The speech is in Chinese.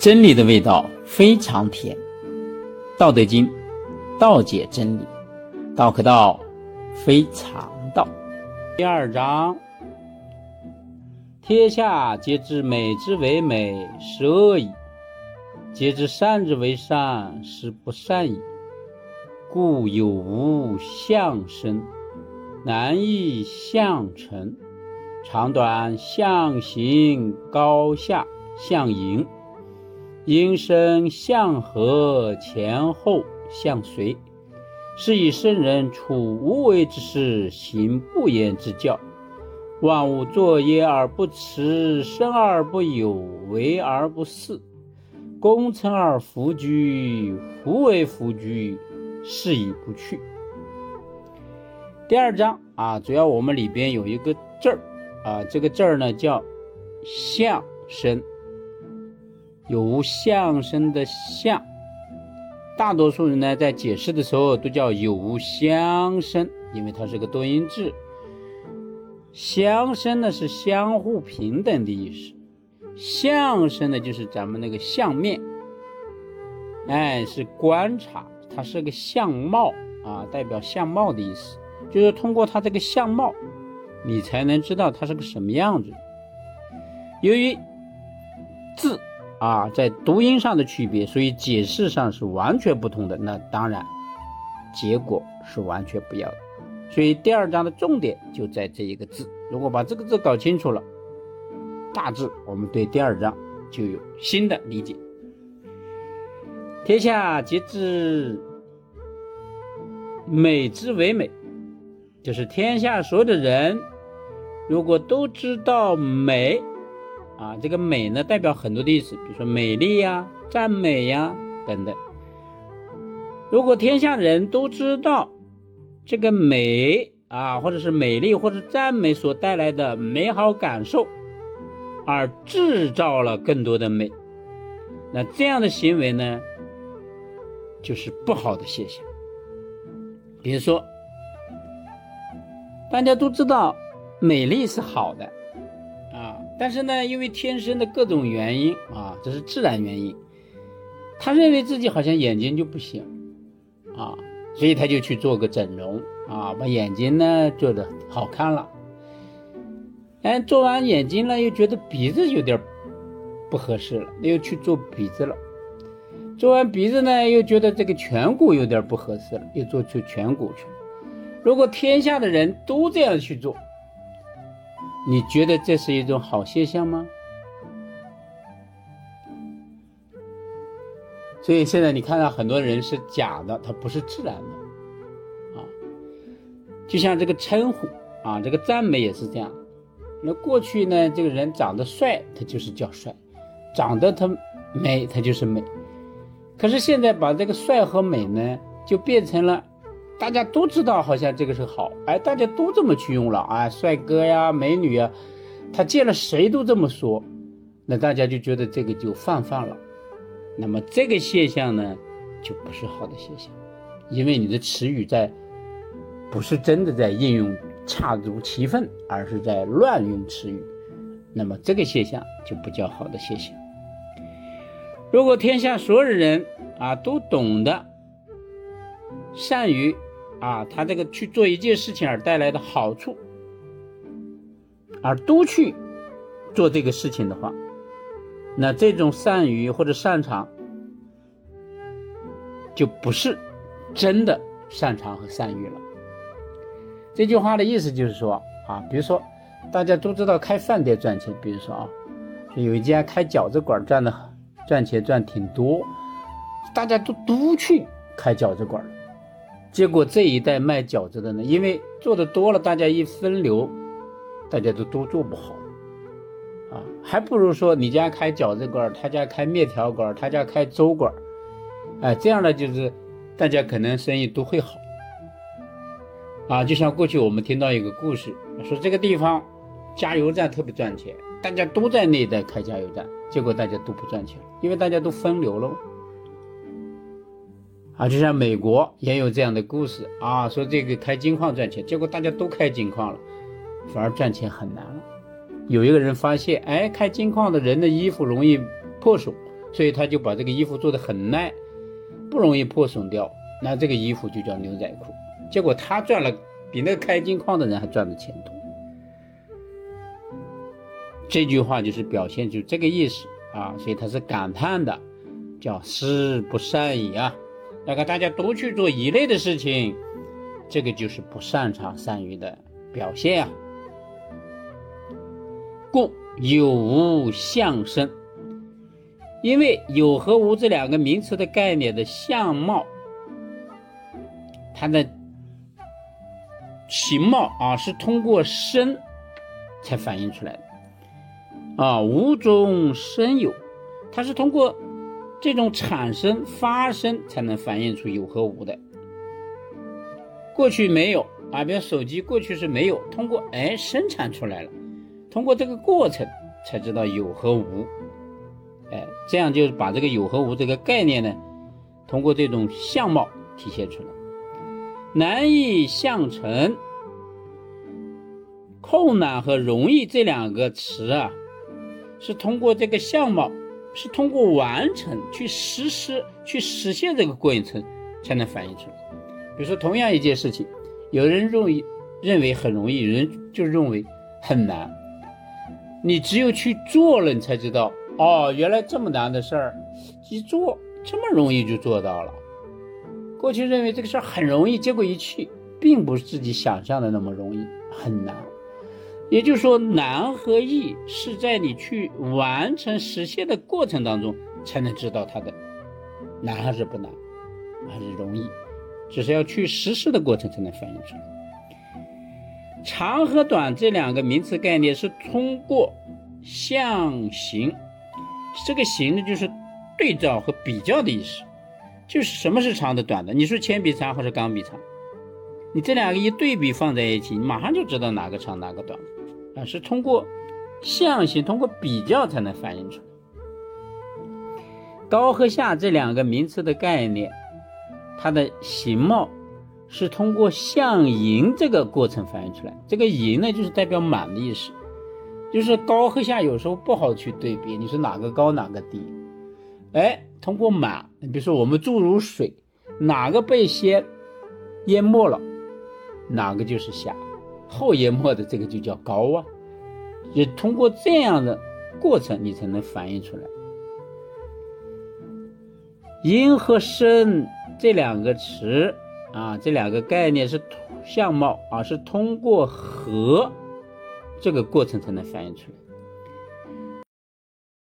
真理的味道非常甜，《道德经》道解真理，道可道非常道。第二章：天下皆知美之为美，是恶已；皆知善之为善，是不善已。故有无相生，难易相成，长短相形，高下相盈。因生相和，前后相随，是以圣人处无为之事，行不言之教。万物作业而不辞，生而不有，为而不恃，功成而弗居。夫为弗居，是以不去。第二章啊，主要我们里边有一个字儿啊，这个字儿呢叫相生。有无相生的相，大多数人呢在解释的时候都叫有无相生，因为它是个多音字。相生呢是相互平等的意思，相生呢就是咱们那个相面，哎，是观察，它是个相貌啊，代表相貌的意思，就是通过它这个相貌，你才能知道它是个什么样子。由于字。啊，在读音上的区别，所以解释上是完全不同的。那当然，结果是完全不一样的。所以第二章的重点就在这一个字。如果把这个字搞清楚了，大致我们对第二章就有新的理解。天下皆知美之为美，就是天下所有的人，如果都知道美。啊，这个美呢，代表很多的意思，比如说美丽呀、赞美呀等等。如果天下人都知道这个美啊，或者是美丽或者赞美所带来的美好感受，而制造了更多的美，那这样的行为呢，就是不好的现象。比如说，大家都知道美丽是好的。但是呢，因为天生的各种原因啊，这是自然原因，他认为自己好像眼睛就不行啊，所以他就去做个整容啊，把眼睛呢做的好看了。哎，做完眼睛了，又觉得鼻子有点不合适了，又去做鼻子了。做完鼻子呢，又觉得这个颧骨有点不合适了，又做出颧骨去了。如果天下的人都这样去做，你觉得这是一种好现象吗？所以现在你看到很多人是假的，他不是自然的啊。就像这个称呼啊，这个赞美也是这样。那过去呢，这个人长得帅，他就是叫帅；长得他美，他就是美。可是现在把这个帅和美呢，就变成了。大家都知道，好像这个是好，哎，大家都这么去用了，啊，帅哥呀，美女呀，他见了谁都这么说，那大家就觉得这个就泛泛了。那么这个现象呢，就不是好的现象，因为你的词语在不是真的在应用恰如其分，而是在乱用词语，那么这个现象就不叫好的现象。如果天下所有人啊都懂得善于。啊，他这个去做一件事情而带来的好处，而都去做这个事情的话，那这种善于或者擅长，就不是真的擅长和善于了。这句话的意思就是说啊，比如说大家都知道开饭店赚钱，比如说啊，有一家开饺子馆赚的赚钱赚挺多，大家都都去开饺子馆。结果这一代卖饺子的呢，因为做的多了，大家一分流，大家都都做不好，啊，还不如说你家开饺子馆，他家开面条馆，他家开粥馆，哎，这样呢就是大家可能生意都会好，啊，就像过去我们听到一个故事，说这个地方加油站特别赚钱，大家都在那一带开加油站，结果大家都不赚钱，因为大家都分流了。啊，就像美国也有这样的故事啊，说这个开金矿赚钱，结果大家都开金矿了，反而赚钱很难了。有一个人发现，哎，开金矿的人的衣服容易破损，所以他就把这个衣服做的很耐，不容易破损掉。那这个衣服就叫牛仔裤。结果他赚了比那个开金矿的人还赚的钱多。这句话就是表现出这个意思啊，所以他是感叹的，叫师不善已啊。那个大家都去做一类的事情，这个就是不擅长善于的表现啊。故有无相生，因为有和无这两个名词的概念的相貌，它的形貌啊是通过生才反映出来的。啊，无中生有，它是通过这种产生、发生才能反映出有和无的。过去没有啊，比如手机过去是没有，通过哎生产出来了，通过这个过程才知道有和无。哎，这样就是把这个有和无这个概念呢，通过这种相貌体现出来。难易相成，困难和容易这两个词啊。是通过这个相貌，是通过完成去实施、去实现这个过程，才能反映出来。比如说，同样一件事情，有人认为认为很容易，有人就认为很难。你只有去做了，你才知道哦，原来这么难的事儿，一做这么容易就做到了。过去认为这个事儿很容易，结果一去，并不是自己想象的那么容易，很难。也就是说，难和易是在你去完成实现的过程当中才能知道它的难还是不难，还是容易，只是要去实施的过程才能反映出来。长和短这两个名词概念是通过象形，这个形呢就是对照和比较的意思，就是什么是长的、短的？你说铅笔长还是钢笔长？你这两个一对比放在一起，你马上就知道哪个长哪个短了。啊，是通过象形，通过比较才能反映出来。高和下这两个名词的概念，它的形貌是通过象形这个过程反映出来。这个形呢，就是代表满的意思，就是高和下有时候不好去对比，你说哪个高哪个低？哎，通过满，比如说我们注入水，哪个被先淹没了，哪个就是下。后言末的这个就叫高啊，也通过这样的过程，你才能反映出来。音和声这两个词啊，这两个概念是相貌啊，是通过和这个过程才能反映出来。